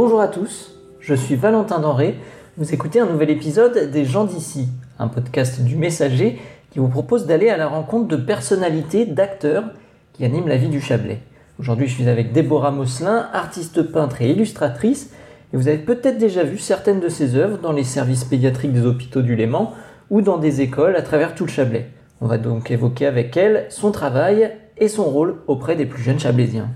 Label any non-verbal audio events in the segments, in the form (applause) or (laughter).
Bonjour à tous, je suis Valentin Denré. Vous écoutez un nouvel épisode des gens d'ici, un podcast du Messager qui vous propose d'aller à la rencontre de personnalités, d'acteurs qui animent la vie du Chablais. Aujourd'hui, je suis avec Déborah Mosselin, artiste peintre et illustratrice, et vous avez peut-être déjà vu certaines de ses œuvres dans les services pédiatriques des hôpitaux du Léman ou dans des écoles à travers tout le Chablais. On va donc évoquer avec elle son travail et son rôle auprès des plus jeunes Chablaisiens.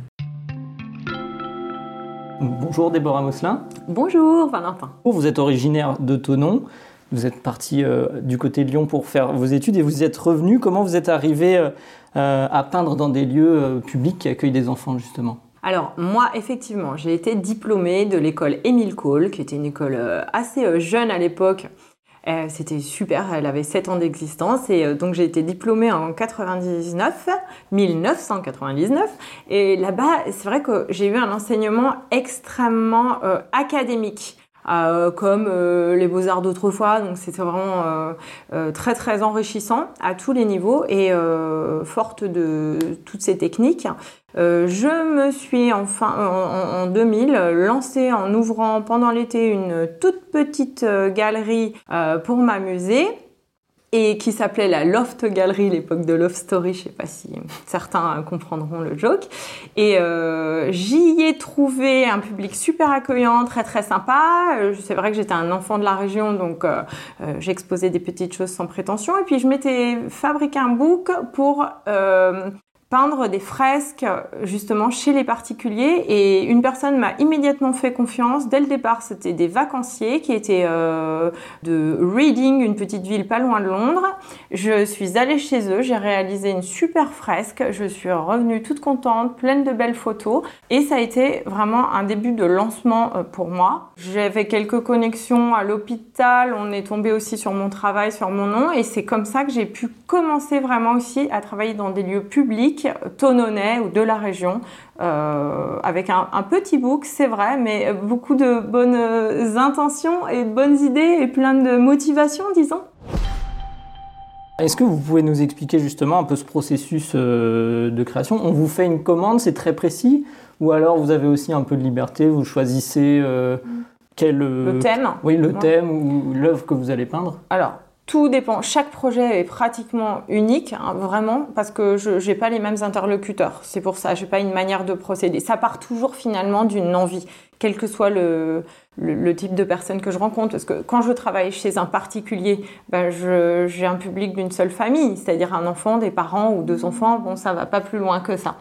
Bonjour Déborah Mosselin. Bonjour Valentin. Vous êtes originaire de Tonon. Vous êtes parti euh, du côté de Lyon pour faire vos études et vous êtes revenu. Comment vous êtes arrivé euh, euh, à peindre dans des lieux publics qui accueillent des enfants justement? Alors moi, effectivement, j'ai été diplômée de l'école Émile Cole, qui était une école assez jeune à l'époque. C'était super, elle avait 7 ans d'existence et donc j'ai été diplômée en 99, 1999. Et là-bas, c'est vrai que j'ai eu un enseignement extrêmement académique. Euh, comme euh, les beaux-arts d'autrefois. Donc c'était vraiment euh, très très enrichissant à tous les niveaux et forte de toutes ces techniques. je me suis enfin en, en 2000 lancée en ouvrant pendant l'été une toute petite galerie pour m'amuser et qui s'appelait la Loft Gallery, l'époque de Love Story, je sais pas si certains comprendront le joke. Et euh, j'y ai trouvé un public super accueillant, très très sympa. Euh, c'est vrai que j'étais un enfant de la région, donc euh, euh, j'exposais des petites choses sans prétention. Et puis je m'étais fabriqué un book pour euh, peindre des fresques justement chez les particuliers. Et une personne m'a immédiatement fait confiance. Dès le départ, c'était des vacanciers qui étaient euh, de Reading, une petite ville pas loin de Londres. Je suis allée chez eux, j'ai réalisé une super fresque, je suis revenue toute contente, pleine de belles photos. Et ça a été vraiment un début de lancement euh, pour moi. J'avais quelques connexions à l'hôpital, on est tombé aussi sur mon travail, sur mon nom. Et c'est comme ça que j'ai pu commencer vraiment aussi à travailler dans des lieux publics tononnais ou de la région, euh, avec un, petit book, c'est vrai, mais beaucoup de bonnes intentions et de bonnes idées et plein de motivation, disons. Est-ce que vous pouvez nous expliquer justement un peu ce processus euh, de création? On vous fait une commande, c'est très précis, ou alors vous avez aussi un peu de liberté, vous choisissez euh, quel... le thème. Oui, le thème ou l'œuvre que vous allez peindre? Alors, tout dépend. Chaque projet est pratiquement unique, hein, vraiment, parce que je n'ai pas les mêmes interlocuteurs. C'est pour ça, je n'ai pas une manière de procéder. Ça part toujours finalement d'une envie, quel que soit le, le, type de personne que je rencontre. Parce que quand je travaille chez un particulier, ben j'ai un public d'une seule famille, c'est-à-dire un enfant, des parents ou deux enfants. Bon, ça va pas plus loin que ça.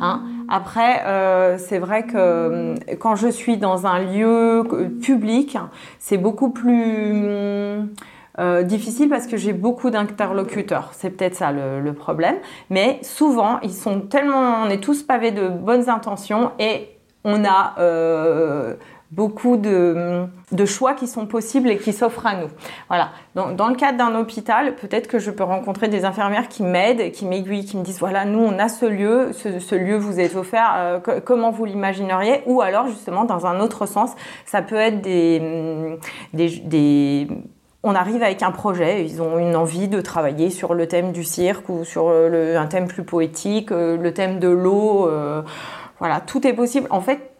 Hein. Après, euh, c'est vrai que euh, quand je suis dans un lieu euh, public, c'est beaucoup plus... Euh, difficile parce que j'ai beaucoup d'interlocuteurs. C'est peut-être ça le, problème. Mais souvent, ils sont tellement, on est tous pavés de bonnes intentions et on a euh, beaucoup de, choix qui sont possibles et qui s'offrent à nous. Voilà. Dans le cadre d'un hôpital, peut-être que je peux rencontrer des infirmières qui m'aident, qui m'aiguillent, qui me disent voilà, nous on a ce lieu, ce, lieu vous est offert, euh, comment vous l'imagineriez? Ou alors justement dans un autre sens, ça peut être des, des on arrive avec un projet, ils ont une envie de travailler sur le thème du cirque ou sur le, un thème plus poétique, euh, le thème de l'eau. Euh, voilà, tout est possible. En fait,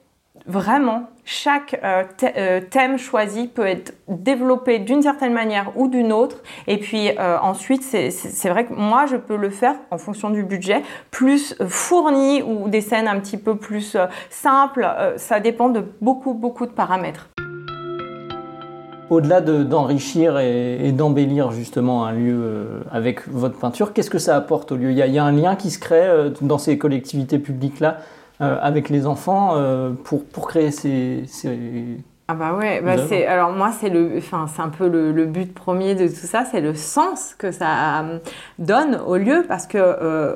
vraiment, chaque euh, thème choisi peut être développé d'une certaine manière ou d'une autre. Et puis ensuite, c'est vrai que moi, je peux le faire en fonction du budget, plus fourni ou des scènes un petit peu plus simples. ça dépend de beaucoup, beaucoup de paramètres au-delà d'enrichir et, d'embellir justement un lieu euh, avec votre peinture, qu'est-ce que ça apporte au lieu? Il y, a, un lien qui se crée euh, dans ces collectivités publiques-là euh, avec les enfants pour, pour créer ces, ah bah ouais, bah c'est alors moi c'est le enfin c'est un peu le, le, but premier de tout ça, c'est le sens que ça donne au lieu parce que euh,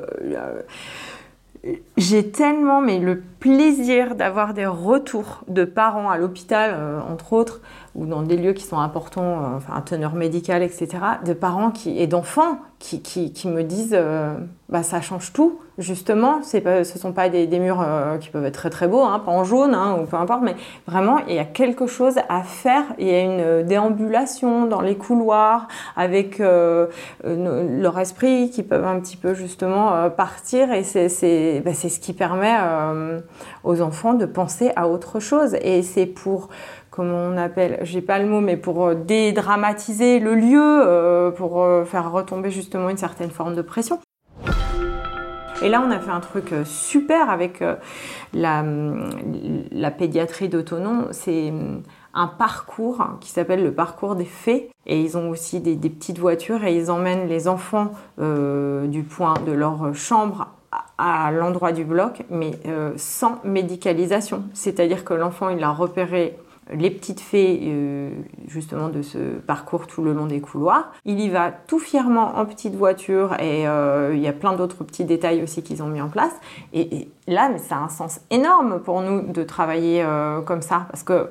j'ai tellement mais le plaisir d'avoir des retours de parents à l'hôpital euh, entre autres ou dans des lieux qui sont importants euh, enfin un teneur médical etc de parents qui et d'enfants qui, qui, qui, me disent euh, bah ça change tout justement, c'est ce ne sont pas des, murs euh, qui peuvent être très très beaux, hein, pas en jaune hein, ou peu importe, mais vraiment il y a quelque chose à faire. Il y a une déambulation dans les couloirs avec euh, leur esprit qui peuvent un petit peu justement euh, partir et c'est bah, ce qui permet aux enfants de penser à autre chose. Et c'est pour comment on appelle, j'ai pas le mot, mais pour dédramatiser le lieu, pour faire retomber justement une certaine forme de pression. Et là, on a fait un truc euh, super avec euh, la, pédiatrie d'autonom. C'est mm, un parcours qui s'appelle le parcours des fées. Et ils ont aussi des, petites voitures et ils emmènent les enfants euh, du point de leur chambre à, l'endroit du bloc, mais sans médicalisation. C'est-à-dire que l'enfant, il a repéré les petites fées euh, justement de ce parcours tout le long des couloirs. Il y va tout fièrement en petite voiture et euh, il y a plein d'autres petits détails aussi qu'ils ont mis en place. Et, là, mais ça a un sens énorme pour nous de travailler euh, comme ça parce que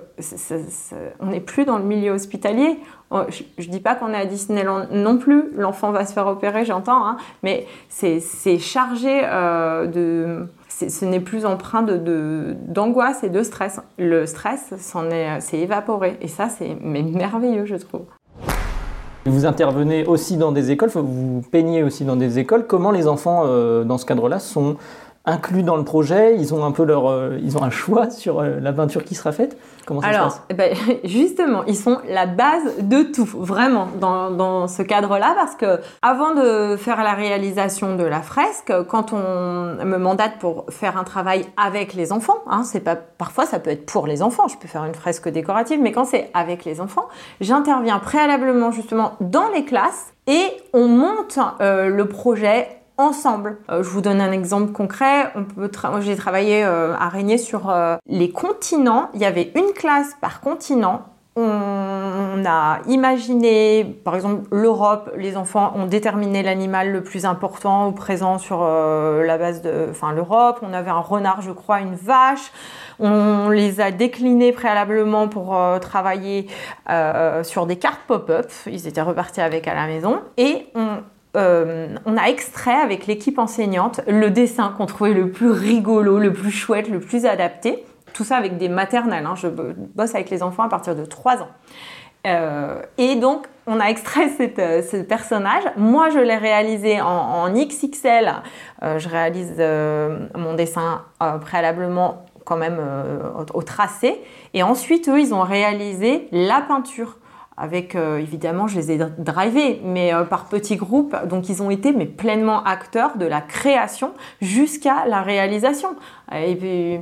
on n'est plus dans le milieu hospitalier. Oh, je ne dis pas qu'on est à Disneyland non plus, l'enfant va se faire opérer, j'entends, hein, mais c'est chargé de ce n'est plus empreint d'angoisse de, et de stress. Le stress s'est évaporé. Et ça, c'est merveilleux, je trouve. Vous intervenez aussi dans des écoles, vous peignez aussi dans des écoles. Comment les enfants, euh, dans ce cadre-là, sont inclus dans le projet Ils ont un peu leur, euh, ils ont un choix sur euh, la peinture qui sera faite. Comment ça Alors, se passe eh ben, (laughs) justement, ils sont la base de tout, vraiment, dans, dans ce cadre-là, parce que avant de faire la réalisation de la fresque, quand on me mandate pour faire un travail avec les enfants, hein, c'est pas, parfois ça peut être pour les enfants, je peux faire une fresque décorative, mais quand c'est avec les enfants, j'interviens préalablement justement dans les classes et on monte euh, le projet ensemble. Euh, je vous donne un exemple concret. On peut j'ai travaillé euh, à Régnier sur euh, les continents. Il y avait une classe par continent. On a imaginé, par exemple, l'Europe, les enfants ont déterminé l'animal le plus important ou présent sur la base de, enfin, l'Europe. On avait un renard, je crois, une vache. On les a déclinés préalablement pour travailler sur des cartes pop-up. Ils étaient repartis avec à la maison. Et on euh, on a extrait avec l'équipe enseignante le dessin qu'on trouvait le plus rigolo, le plus chouette, le plus adapté. Tout ça avec des maternelles. Hein. Je bosse avec les enfants à partir de 3 ans. Euh, et donc, on a extrait (laughs) euh, ce personnage. Moi, je l'ai réalisé en, XXL. je réalise mon dessin préalablement quand même au tracé. Et ensuite, eux, ils ont réalisé la peinture avec euh, évidemment je les ai drivés mais euh, par petits groupes. Donc ils ont été mais pleinement acteurs de la création jusqu'à la réalisation. Et puis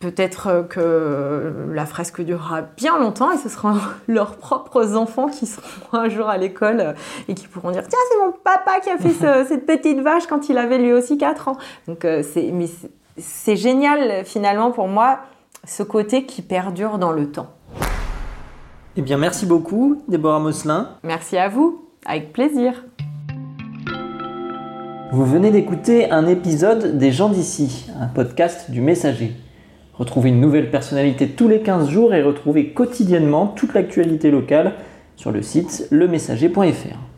peut-être que la fresque durera bien longtemps et ce seront (laughs) leurs propres enfants qui seront un jour à l'école et qui pourront dire tiens c'est mon papa qui a fait (laughs) cette petite vache quand il avait lui aussi 4 ans. Donc euh, c'est mais c'est génial finalement pour moi ce côté qui perdure dans le temps eh bien, merci beaucoup, Déborah Mosselin. Merci à vous, avec plaisir. Vous venez d'écouter un épisode des gens d'ici, un podcast du Messager. Retrouvez une nouvelle personnalité tous les 15 jours et retrouvez quotidiennement toute l'actualité locale sur le site lemessager.fr.